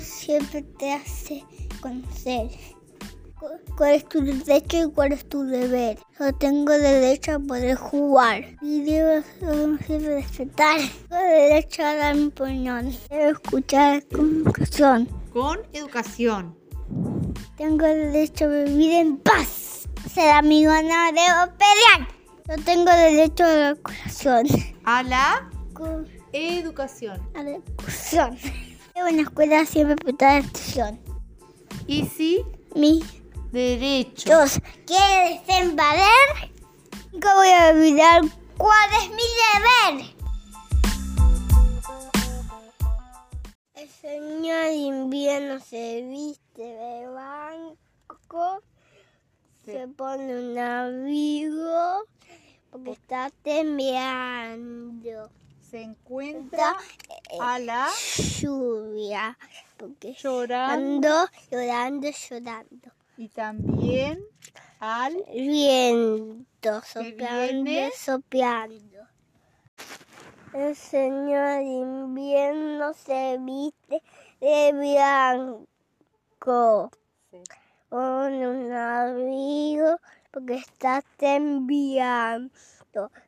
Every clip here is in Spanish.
siempre te hace conocer cuál es tu derecho y cuál es tu deber. Yo tengo derecho a poder jugar y debo respetar. Tengo derecho a dar mi opinión. Debo escuchar con educación. Con educación. Tengo derecho a vivir en paz. Ser amigo no debo pelear. Yo tengo derecho a la educación. A la educación. A la educación. En la escuela siempre prestar atención. Y si Mi derecho. Dos, ¿quieres invadir? Nunca voy a olvidar cuál es mi deber. El señor invierno se viste de blanco, se pone un abrigo porque está temblando. Se encuentra Está a la lluvia porque llorando llorando, llorando, y también al viento soplando, soplando. El señor invierno se viste de blanco con un abrigo porque está temblando.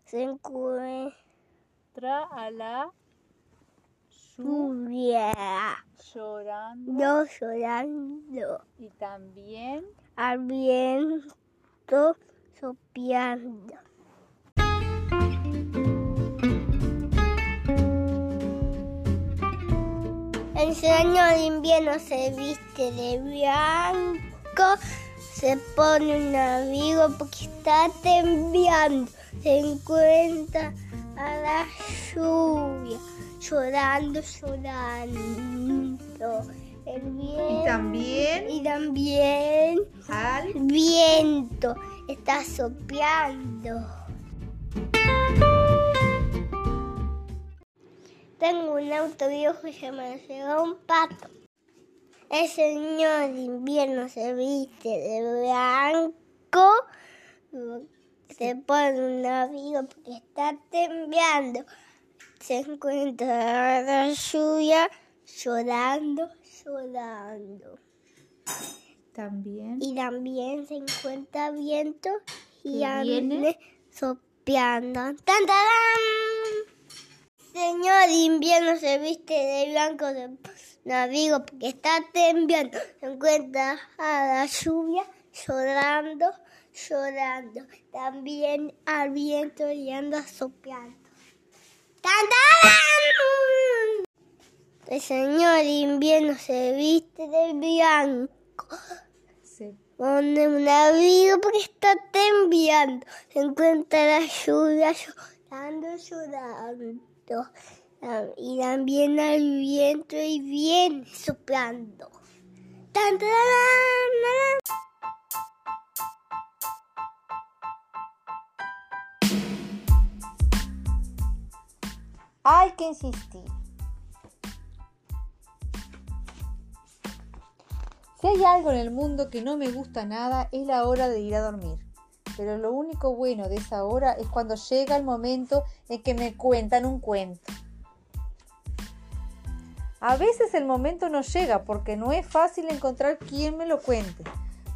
Se encuentra a la lluvia, llorando no llorando, y también al viento soplando. El señor invierno se viste de blanco, se pone un abrigo porque está temblando, se encuentra a la lluvia, llorando, llorando. El viento, también? y también al viento está soplando. Tengo un auto viejo y se me llegó un pato. El señor de invierno se viste de blanco, se pone un abrigo porque está temblando. Se encuentra la lluvia llorando, llorando. también Y también se encuentra viento y ¿Que ya viene? viene soplando. ¡Tan, tarán! Señor invierno se viste de blanco de abrigo porque está temblando. Se encuentra a la lluvia llorando, llorando. También al viento y anda soplando. El señor invierno se viste de blanco. se Pone un abrigo porque está temblando. Se encuentra la lluvia llorando, llorando. Y también al viento y viene soplando. ¡Tan, hay que insistir. Si hay algo en el mundo que no me gusta nada es la hora de ir a dormir. Pero lo único bueno de esa hora es cuando llega el momento en que me cuentan un cuento. A veces el momento no llega porque no es fácil encontrar quien me lo cuente.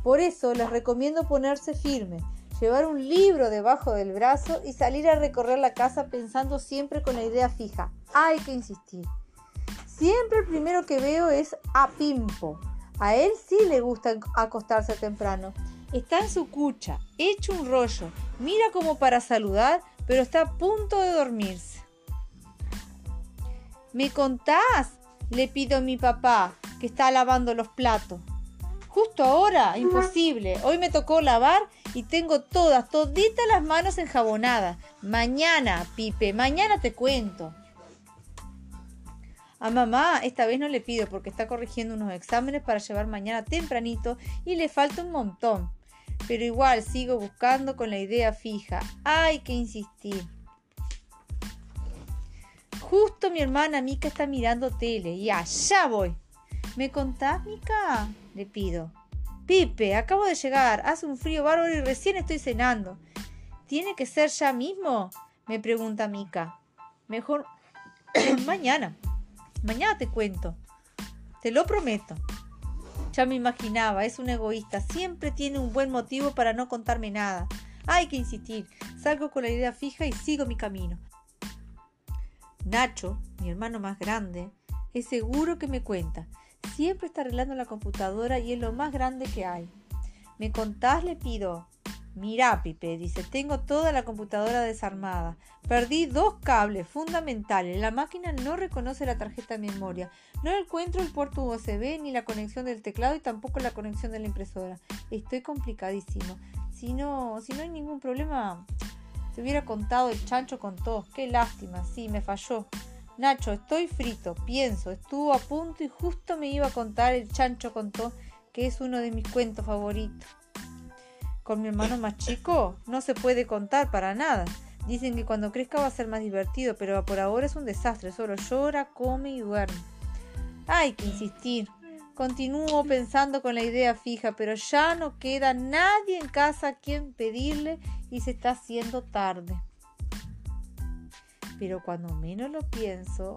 Por eso les recomiendo ponerse firme, llevar un libro debajo del brazo y salir a recorrer la casa pensando siempre con la idea fija. Hay que insistir. Siempre el primero que veo es a Pimpo. A él sí le gusta acostarse temprano. Está en su cucha, hecho un rollo. Mira como para saludar, pero está a punto de dormirse. ¿Me contás? Le pido a mi papá, que está lavando los platos. Justo ahora, imposible. Hoy me tocó lavar y tengo todas, toditas las manos enjabonadas. Mañana, Pipe, mañana te cuento. A mamá esta vez no le pido porque está corrigiendo unos exámenes para llevar mañana tempranito y le falta un montón. Pero igual sigo buscando con la idea fija. Hay que insistir. Justo mi hermana Mica está mirando tele y allá voy. ¿Me contás, Mica? Le pido. Pipe, acabo de llegar. Hace un frío bárbaro y recién estoy cenando. ¿Tiene que ser ya mismo? Me pregunta Mica. Mejor mañana. Mañana te cuento. te lo prometo. Ya me imaginaba, es un egoísta, siempre tiene un buen motivo para no contarme nada. Hay que insistir, salgo con la idea fija y sigo mi camino. Nacho, mi hermano más grande, es seguro que me cuenta. Siempre está arreglando la computadora y es lo más grande que hay. ¿Me contás? Le pido. Mira, Pipe, dice, tengo toda la computadora desarmada. Perdí dos cables fundamentales. La máquina no reconoce la tarjeta de memoria. No encuentro el puerto USB ni la conexión del teclado y tampoco la conexión de la impresora. Estoy complicadísimo. Si no, si no hay ningún problema, te hubiera contado el chancho con todos. Qué lástima, sí, me falló. Nacho, estoy frito, pienso, estuvo a punto y justo me iba a contar el chancho contó, que es uno de mis cuentos favoritos. Con mi hermano más chico no se puede contar para nada. Dicen que cuando crezca va a ser más divertido, pero por ahora es un desastre. Solo llora, come y duerme. Hay que insistir. Continúo pensando con la idea fija, pero ya no queda nadie en casa a quien pedirle y se está haciendo tarde. Pero cuando menos lo pienso,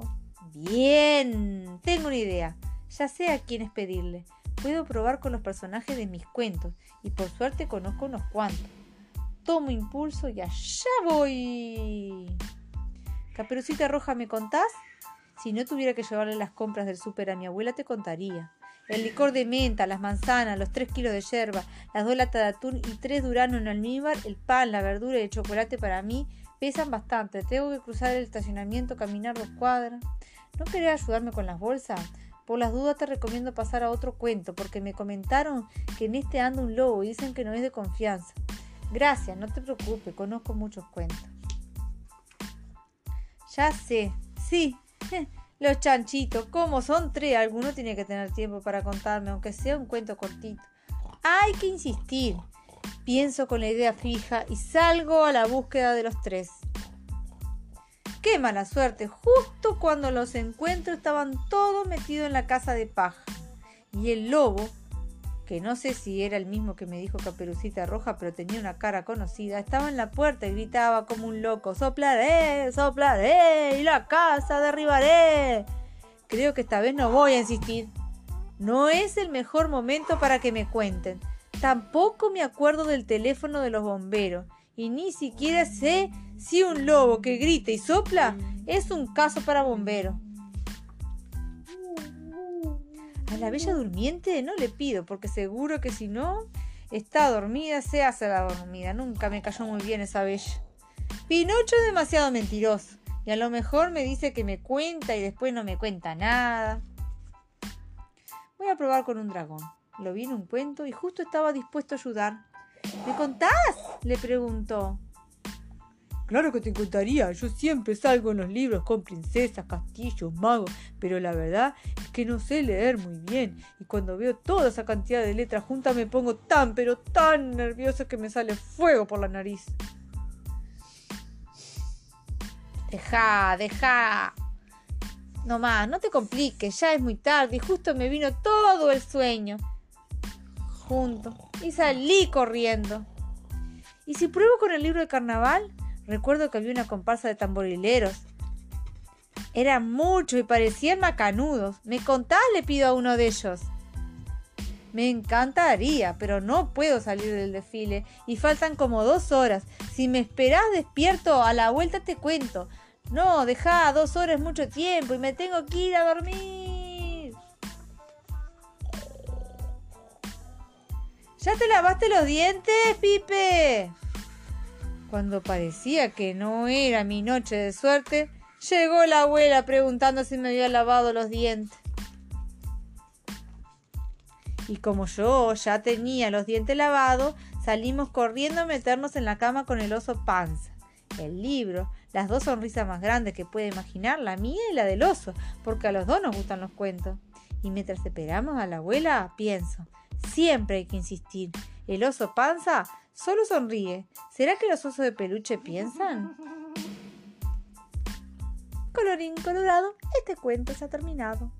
bien, tengo una idea. Ya sé a quién es pedirle. Puedo probar con los personajes de mis cuentos y por suerte conozco unos cuantos. Tomo impulso y allá voy. Caperucita Roja, ¿me contás? Si no tuviera que llevarle las compras del súper a mi abuela, te contaría. El licor de menta, las manzanas, los tres kilos de yerba, las dos latas de atún y tres duranos en almíbar, el pan, la verdura y el chocolate para mí pesan bastante. Tengo que cruzar el estacionamiento, caminar dos cuadras. ¿No querés ayudarme con las bolsas? Por las dudas te recomiendo pasar a otro cuento, porque me comentaron que en este anda un lobo y dicen que no es de confianza. Gracias, no te preocupes, conozco muchos cuentos. Ya sé, sí, los chanchitos, como son tres, alguno tiene que tener tiempo para contarme, aunque sea un cuento cortito. Hay que insistir. Pienso con la idea fija y salgo a la búsqueda de los tres. Qué mala suerte, justo cuando los encuentro estaban todos metidos en la casa de paja. Y el lobo, que no sé si era el mismo que me dijo Caperucita Roja, pero tenía una cara conocida, estaba en la puerta y gritaba como un loco, soplaré, soplaré, y la casa derribaré. Creo que esta vez no voy a insistir. No es el mejor momento para que me cuenten. Tampoco me acuerdo del teléfono de los bomberos y ni siquiera sé si un lobo que grita y sopla es un caso para bombero. A la bella durmiente no le pido, porque seguro que si no está dormida, se hace la dormida. Nunca me cayó muy bien esa bella. Pinocho es demasiado mentiroso, y a lo mejor me dice que me cuenta y después no me cuenta nada. Voy a probar con un dragón. Lo vi en un cuento y justo estaba dispuesto a ayudar. ¿Me contás? le preguntó. Claro que te contaría, yo siempre salgo en los libros con princesas, castillos, magos, pero la verdad es que no sé leer muy bien y cuando veo toda esa cantidad de letras juntas me pongo tan, pero tan nervioso que me sale fuego por la nariz. Deja, deja. No más, no te compliques, ya es muy tarde y justo me vino todo el sueño y salí corriendo. ¿Y si pruebo con el libro de carnaval? Recuerdo que había una comparsa de tamborileros. Eran muchos y parecían macanudos. ¿Me contás? Le pido a uno de ellos. Me encantaría, pero no puedo salir del desfile y faltan como dos horas. Si me esperás despierto, a la vuelta te cuento. No, deja, dos horas mucho tiempo y me tengo que ir a dormir. ¿Ya te lavaste los dientes, Pipe? Cuando parecía que no era mi noche de suerte, llegó la abuela preguntando si me había lavado los dientes. Y como yo ya tenía los dientes lavados, salimos corriendo a meternos en la cama con el oso panza, el libro, las dos sonrisas más grandes que puede imaginar, la mía y la del oso, porque a los dos nos gustan los cuentos. Y mientras esperamos a la abuela, pienso, siempre hay que insistir. El oso panza Solo sonríe. ¿Será que los osos de peluche piensan? Colorín colorado, este cuento se ha terminado.